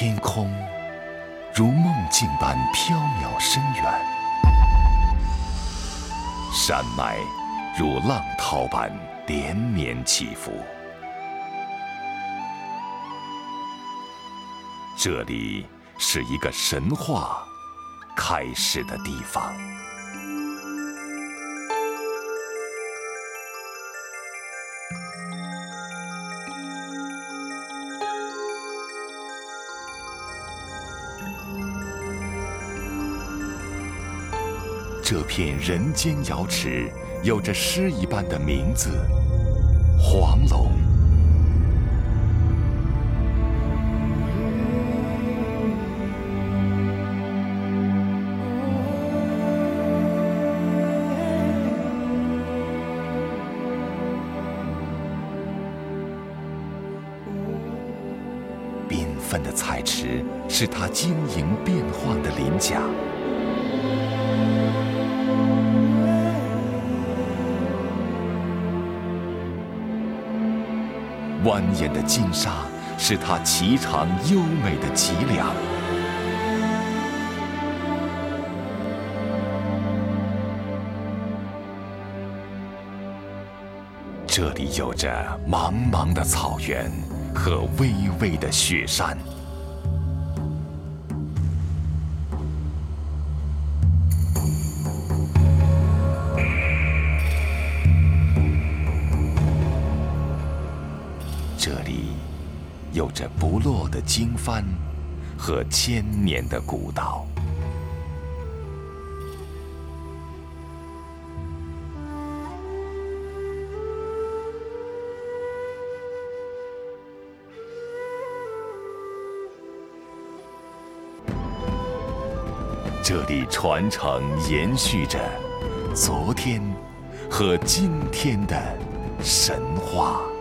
天空如梦境般飘渺深远，山脉如浪涛般连绵起伏。这里是一个神话开始的地方。这片人间瑶池有着诗一般的名字——黄龙。缤纷的彩池是它晶莹变幻的鳞甲。蜿蜒的金沙是它颀长优美的脊梁，这里有着茫茫的草原和巍巍的雪山。着不落的经幡和千年的古道。这里传承延续着昨天和今天的神话。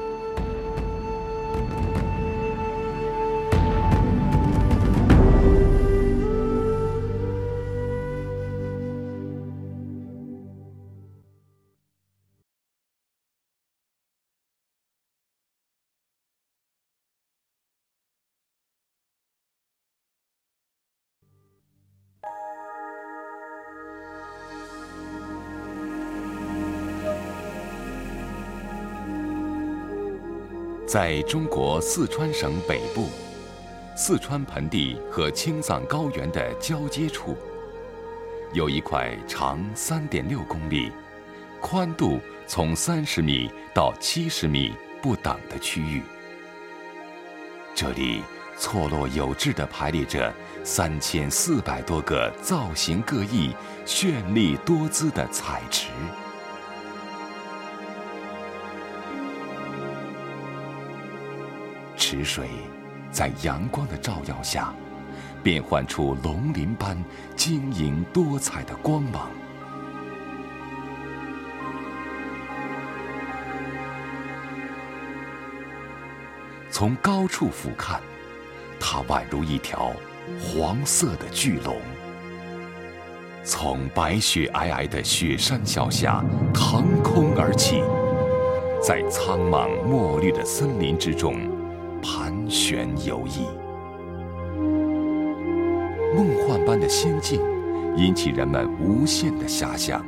在中国四川省北部，四川盆地和青藏高原的交接处，有一块长三点六公里、宽度从三十米到七十米不等的区域。这里错落有致地排列着三千四百多个造型各异、绚丽多姿的彩池。池水在阳光的照耀下，变换出龙鳞般晶莹多彩的光芒。从高处俯瞰，它宛如一条黄色的巨龙，从白雪皑皑的雪山脚下腾空而起，在苍茫墨绿的森林之中盘旋游弋。梦幻般的仙境，引起人们无限的遐想。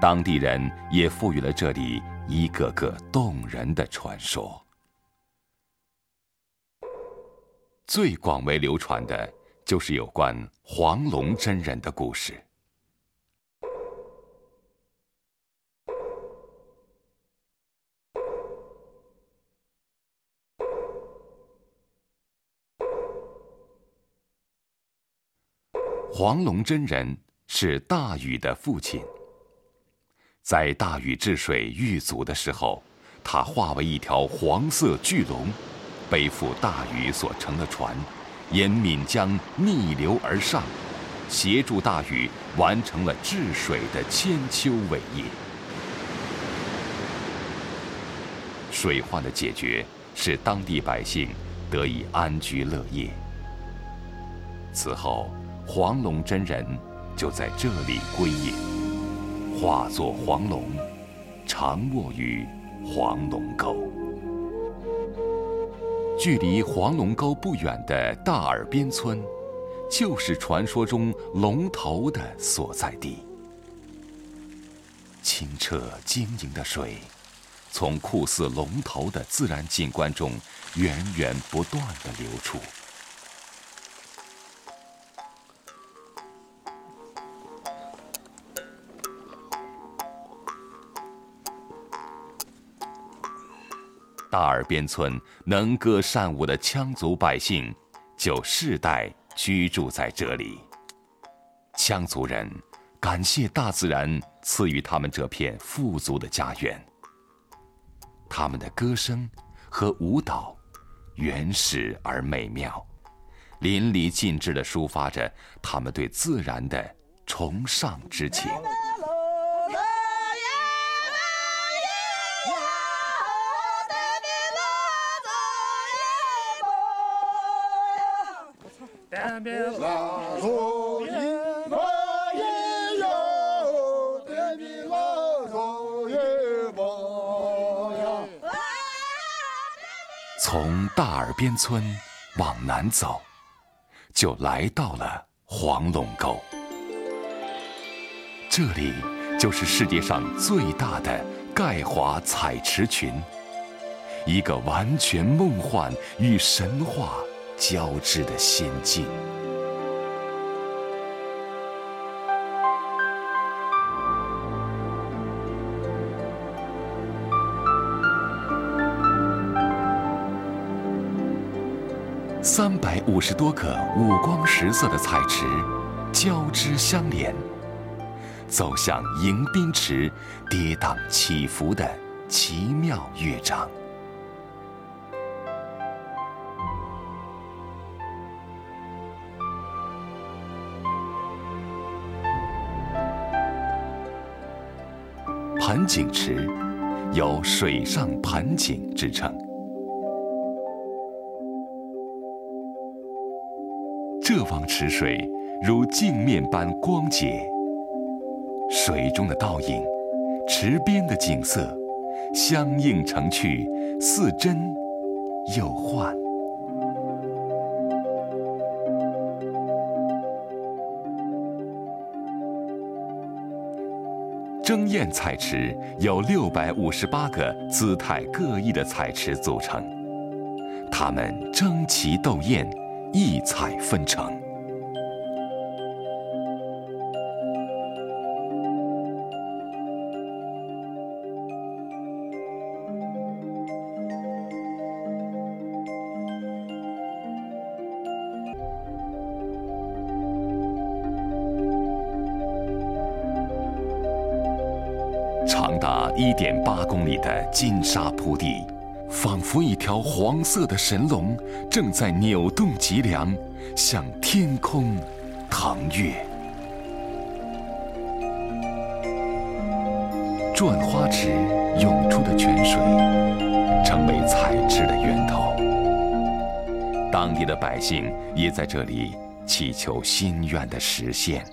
当地人也赋予了这里一个个动人的传说。最广为流传的就是有关黄龙真人的故事。黄龙真人是大禹的父亲。在大禹治水遇阻的时候，他化为一条黄色巨龙。背负大禹所乘的船，沿岷江逆流而上，协助大禹完成了治水的千秋伟业。水患的解决，使当地百姓得以安居乐业。此后，黄龙真人就在这里归隐，化作黄龙，常卧于黄龙沟。距离黄龙沟不远的大耳边村，就是传说中龙头的所在地。清澈晶莹的水，从酷似龙头的自然景观中源源不断的流出。大耳边村能歌善舞的羌族百姓，就世代居住在这里。羌族人感谢大自然赐予他们这片富足的家园。他们的歌声和舞蹈，原始而美妙，淋漓尽致地抒发着他们对自然的崇尚之情。大耳边村往南走，就来到了黄龙沟。这里就是世界上最大的钙华彩池群，一个完全梦幻与神话。交织的仙境。三百五十多个五光十色的彩池交织相连，走向迎宾池跌宕起伏的奇妙乐章。盆景池有“水上盆景”之称，这汪池水如镜面般光洁，水中的倒影，池边的景色，相映成趣，似真又幻。争艳彩池由六百五十八个姿态各异的彩池组成，它们争奇斗艳，异彩纷呈。长达一点八公里的金沙铺地，仿佛一条黄色的神龙，正在扭动脊梁，向天空腾跃。转花池涌出的泉水，成为彩池的源头。当地的百姓也在这里祈求心愿的实现。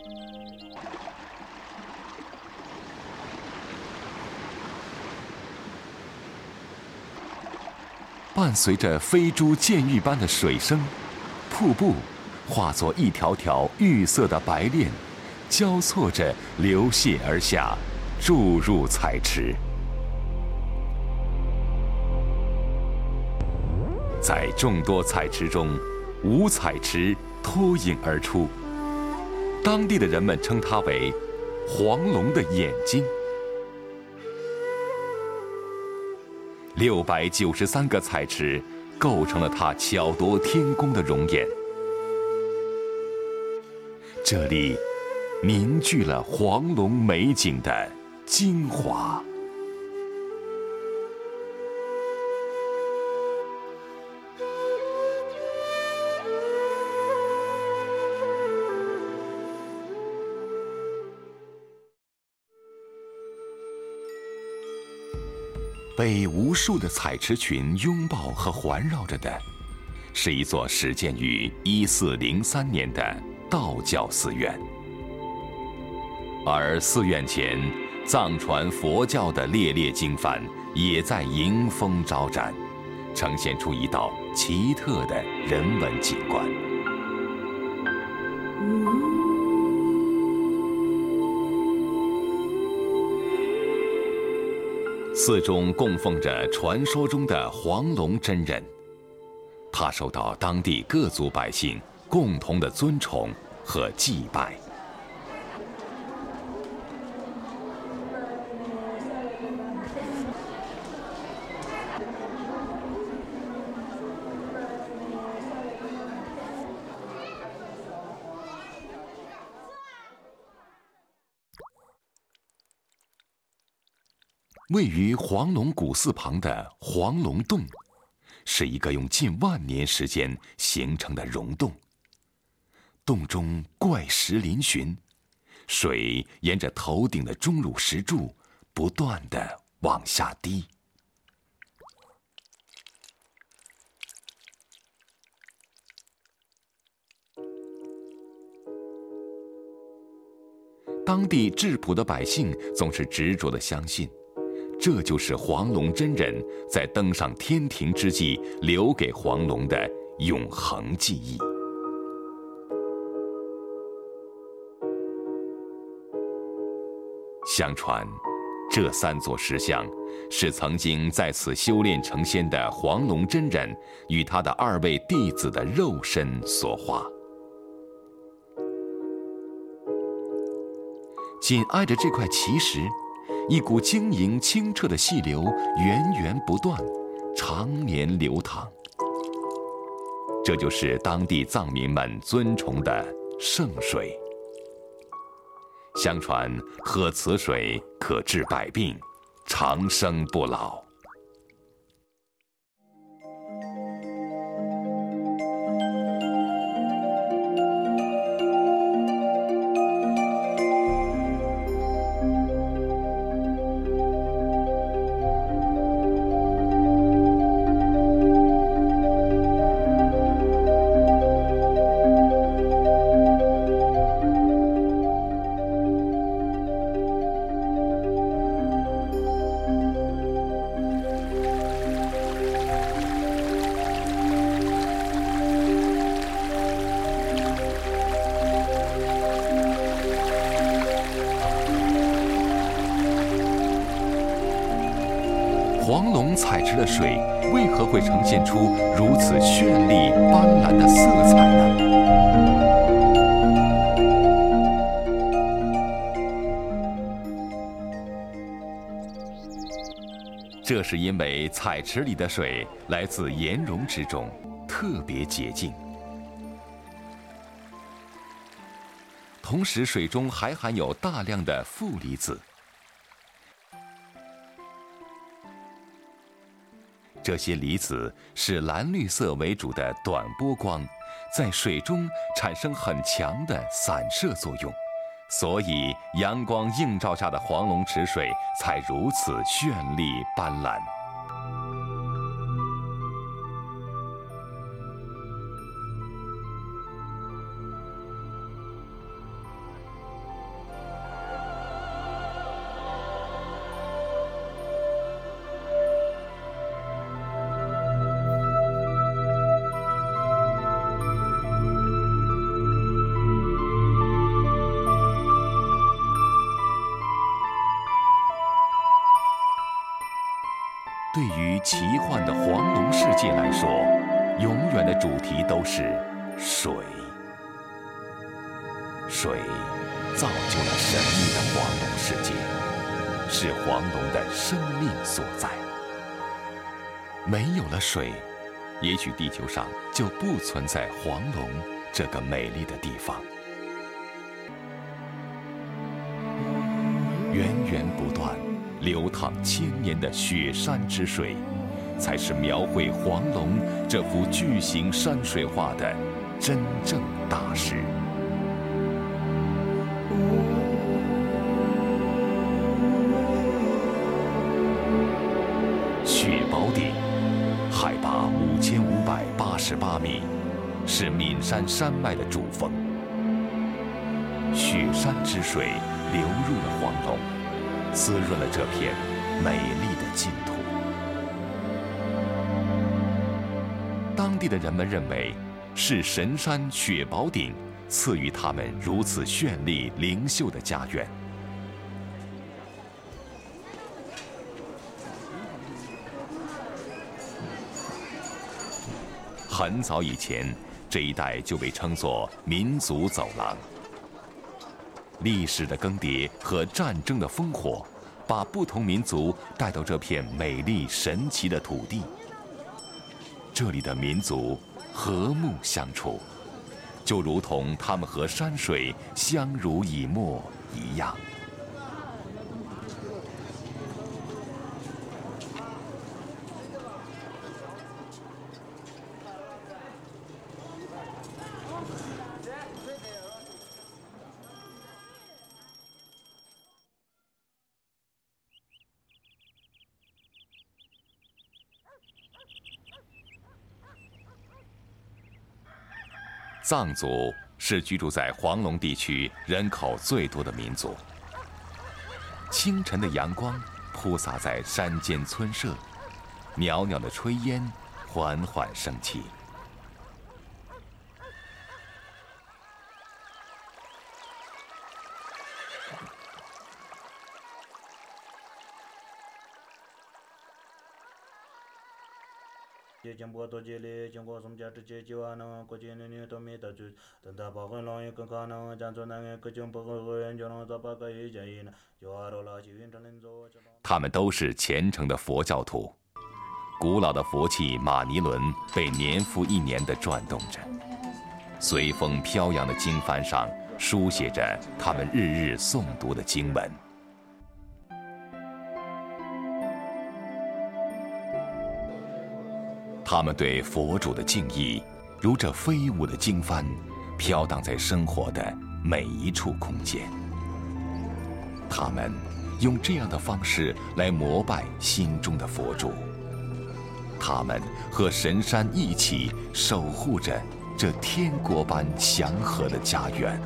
伴随着飞珠溅玉般的水声，瀑布化作一条条玉色的白链，交错着流泻而下，注入彩池。在众多彩池中，五彩池脱颖而出，当地的人们称它为“黄龙的眼睛”。六百九十三个彩池构成了它巧夺天工的容颜，这里凝聚了黄龙美景的精华。被无数的彩池群拥抱和环绕着的，是一座始建于一四零三年的道教寺院。而寺院前，藏传佛教的猎猎经幡也在迎风招展，呈现出一道奇特的人文景观。寺中供奉着传说中的黄龙真人，他受到当地各族百姓共同的尊崇和祭拜。位于黄龙古寺旁的黄龙洞，是一个用近万年时间形成的溶洞。洞中怪石嶙峋，水沿着头顶的钟乳石柱不断的往下滴。当地质朴的百姓总是执着的相信。这就是黄龙真人在登上天庭之际留给黄龙的永恒记忆。相传，这三座石像是曾经在此修炼成仙的黄龙真人与他的二位弟子的肉身所化。紧挨着这块奇石。一股晶莹清澈的细流源源不断，常年流淌。这就是当地藏民们尊崇的圣水。相传喝此水可治百病，长生不老。现出如此绚丽斑斓的色彩呢？这是因为采池里的水来自岩溶之中，特别洁净，同时水中还含有大量的负离子。这些离子是蓝绿色为主的短波光，在水中产生很强的散射作用，所以阳光映照下的黄龙池水才如此绚丽斑斓。对于奇幻的黄龙世界来说，永远的主题都是水。水造就了神秘的黄龙世界，是黄龙的生命所在。没有了水，也许地球上就不存在黄龙这个美丽的地方。源源不。流淌千年的雪山之水，才是描绘黄龙这幅巨型山水画的真正大师。雪宝顶，海拔五千五百八十八米，是岷山山脉的主峰。雪山之水流入了黄龙。滋润了这片美丽的净土。当地的人们认为，是神山雪宝顶赐予他们如此绚丽灵秀的家园。很早以前，这一带就被称作民族走廊。历史的更迭和战争的烽火，把不同民族带到这片美丽神奇的土地。这里的民族和睦相处，就如同他们和山水相濡以沫一样。藏族是居住在黄龙地区人口最多的民族。清晨的阳光铺洒在山间村舍，袅袅的炊烟缓缓升起。他们都是虔诚的佛教徒，古老的佛器玛尼轮被年复一年地转动着，随风飘扬的经幡上书写着他们日日诵读的经文。他们对佛主的敬意，如这飞舞的经幡，飘荡在生活的每一处空间。他们用这样的方式来膜拜心中的佛主。他们和神山一起守护着这天国般祥和的家园。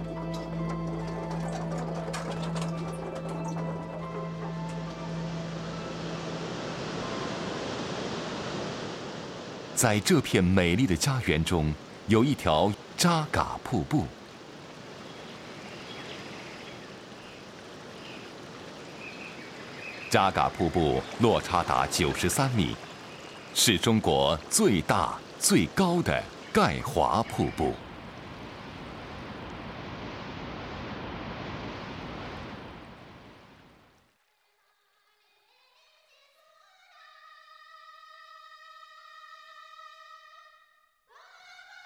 在这片美丽的家园中，有一条扎嘎瀑布。扎嘎瀑布落差达九十三米，是中国最大最高的钙华瀑布。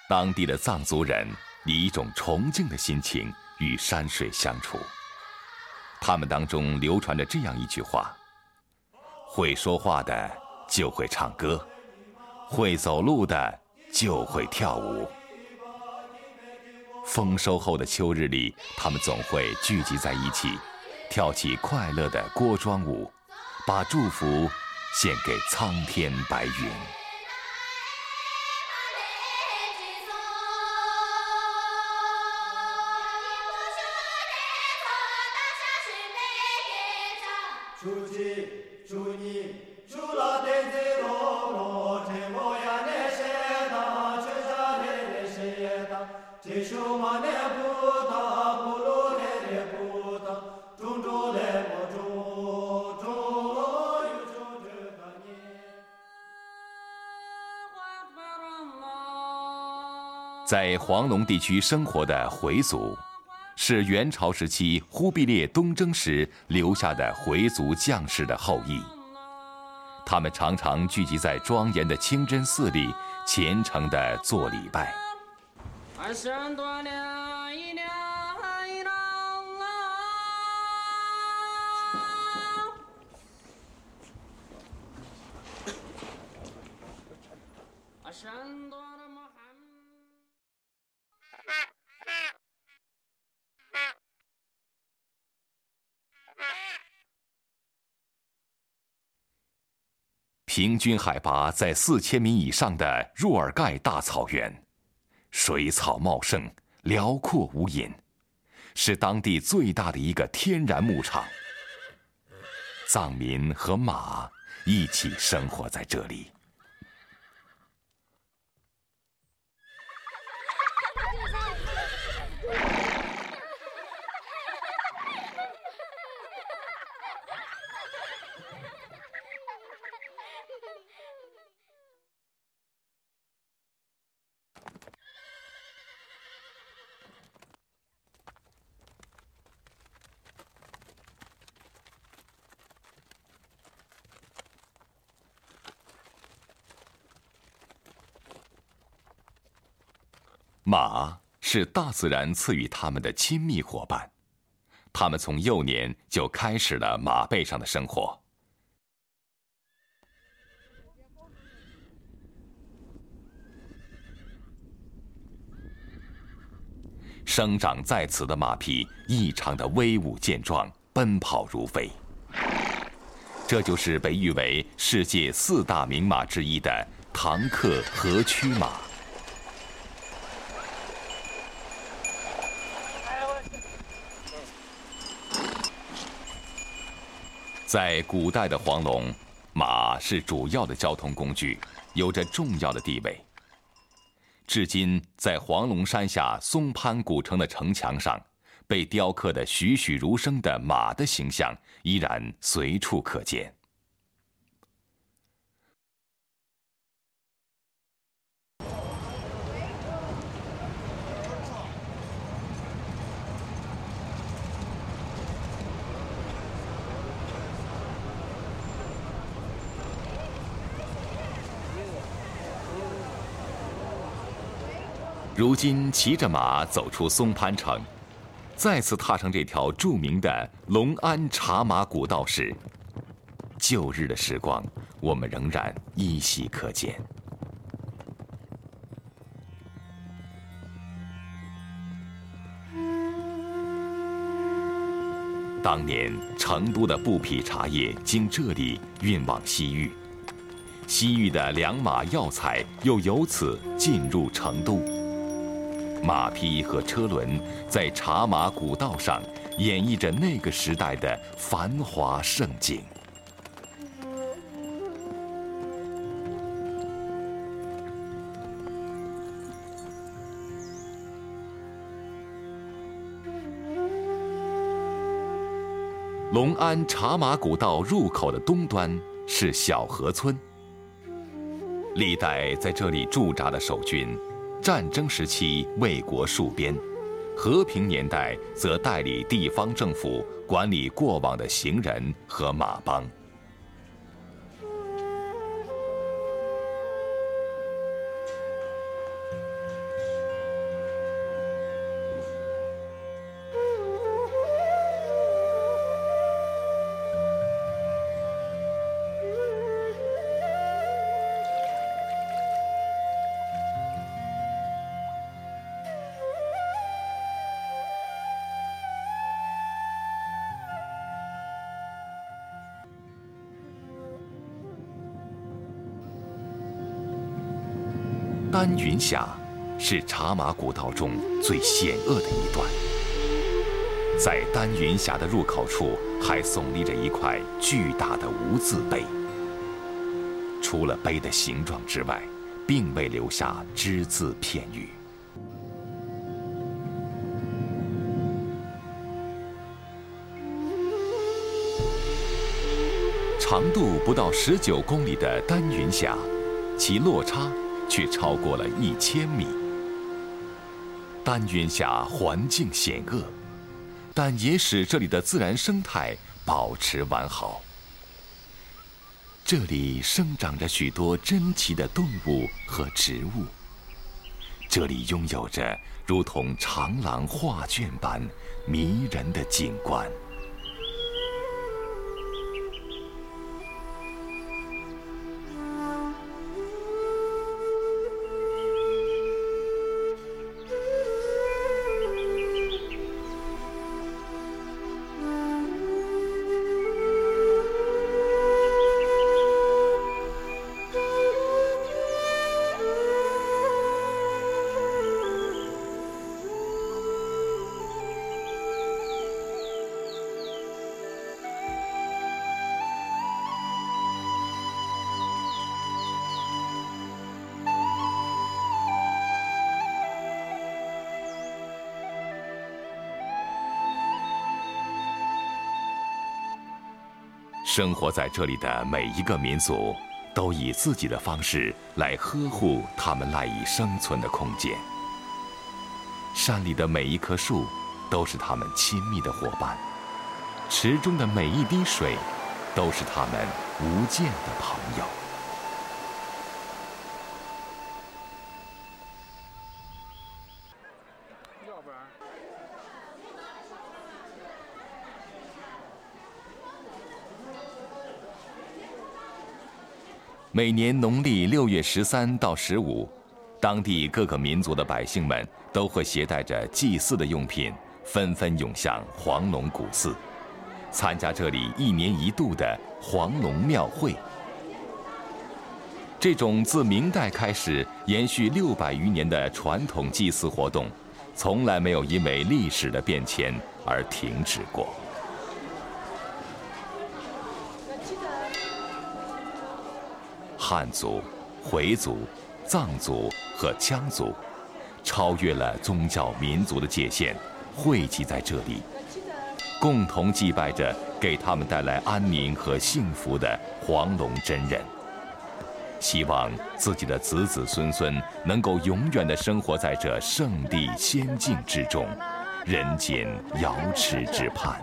当地的藏族人以一种崇敬的心情与山水相处。他们当中流传着这样一句话：“会说话的就会唱歌，会走路的就会跳舞。”丰收后的秋日里，他们总会聚集在一起，跳起快乐的锅庄舞，把祝福献给苍天白云。在黄龙地区生活的回族，是元朝时期忽必烈东征时留下的回族将士的后裔。他们常常聚集在庄严的清真寺里，虔诚地做礼拜。山多平均海拔在四千米以上的若尔盖大草原，水草茂盛，辽阔无垠，是当地最大的一个天然牧场。藏民和马一起生活在这里。马是大自然赐予他们的亲密伙伴，他们从幼年就开始了马背上的生活。生长在此的马匹异常的威武健壮，奔跑如飞。这就是被誉为世界四大名马之一的唐克河曲马。在古代的黄龙，马是主要的交通工具，有着重要的地位。至今，在黄龙山下松潘古城的城墙上，被雕刻的栩栩如生的马的形象依然随处可见。如今骑着马走出松潘城，再次踏上这条著名的隆安茶马古道时，旧日的时光，我们仍然依稀可见。当年成都的布匹茶叶经这里运往西域，西域的良马药材又由此进入成都。马匹和车轮在茶马古道上演绎着那个时代的繁华盛景。隆安茶马古道入口的东端是小河村，历代在这里驻扎的守军。战争时期为国戍边，和平年代则代理地方政府管理过往的行人和马帮。丹云峡是茶马古道中最险恶的一段，在丹云峡的入口处还耸立着一块巨大的无字碑，除了碑的形状之外，并未留下只字片语。长度不到十九公里的丹云峡，其落差。却超过了一千米。丹云峡环境险恶，但也使这里的自然生态保持完好。这里生长着许多珍奇的动物和植物，这里拥有着如同长廊画卷般迷人的景观。生活在这里的每一个民族，都以自己的方式来呵护他们赖以生存的空间。山里的每一棵树，都是他们亲密的伙伴；池中的每一滴水，都是他们无间的朋友。每年农历六月十三到十五，当地各个民族的百姓们都会携带着祭祀的用品，纷纷涌向黄龙古寺，参加这里一年一度的黄龙庙会。这种自明代开始延续六百余年的传统祭祀活动，从来没有因为历史的变迁而停止过。汉族、回族、藏族和羌族，超越了宗教民族的界限，汇集在这里，共同祭拜着给他们带来安宁和幸福的黄龙真人。希望自己的子子孙孙能够永远的生活在这圣地仙境之中，人间瑶池之畔。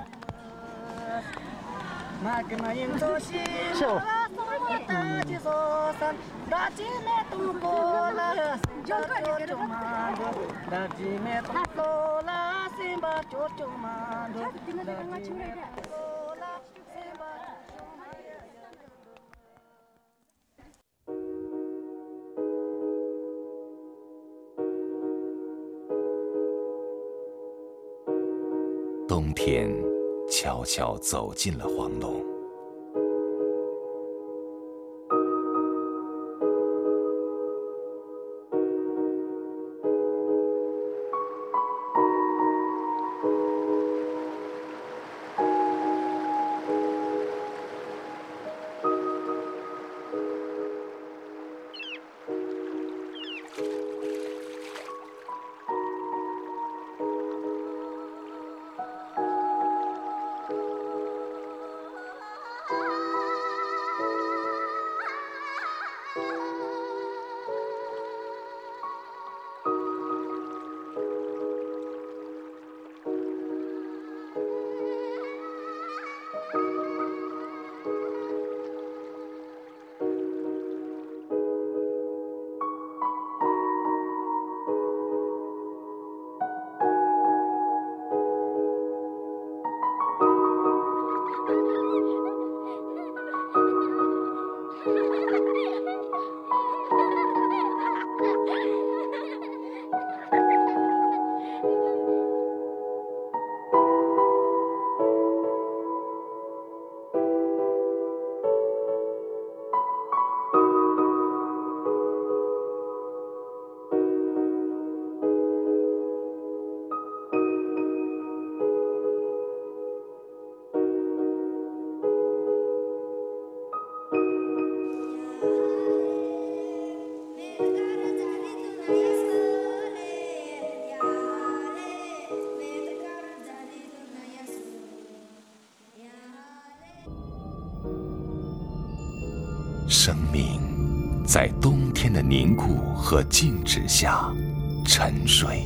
冬天悄悄走进了黄龙。凝固和静止下沉睡，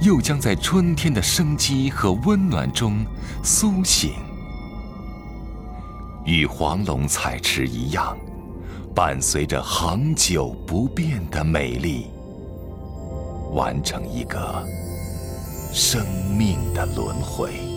又将在春天的生机和温暖中苏醒，与黄龙彩池一样，伴随着恒久不变的美丽，完成一个生命的轮回。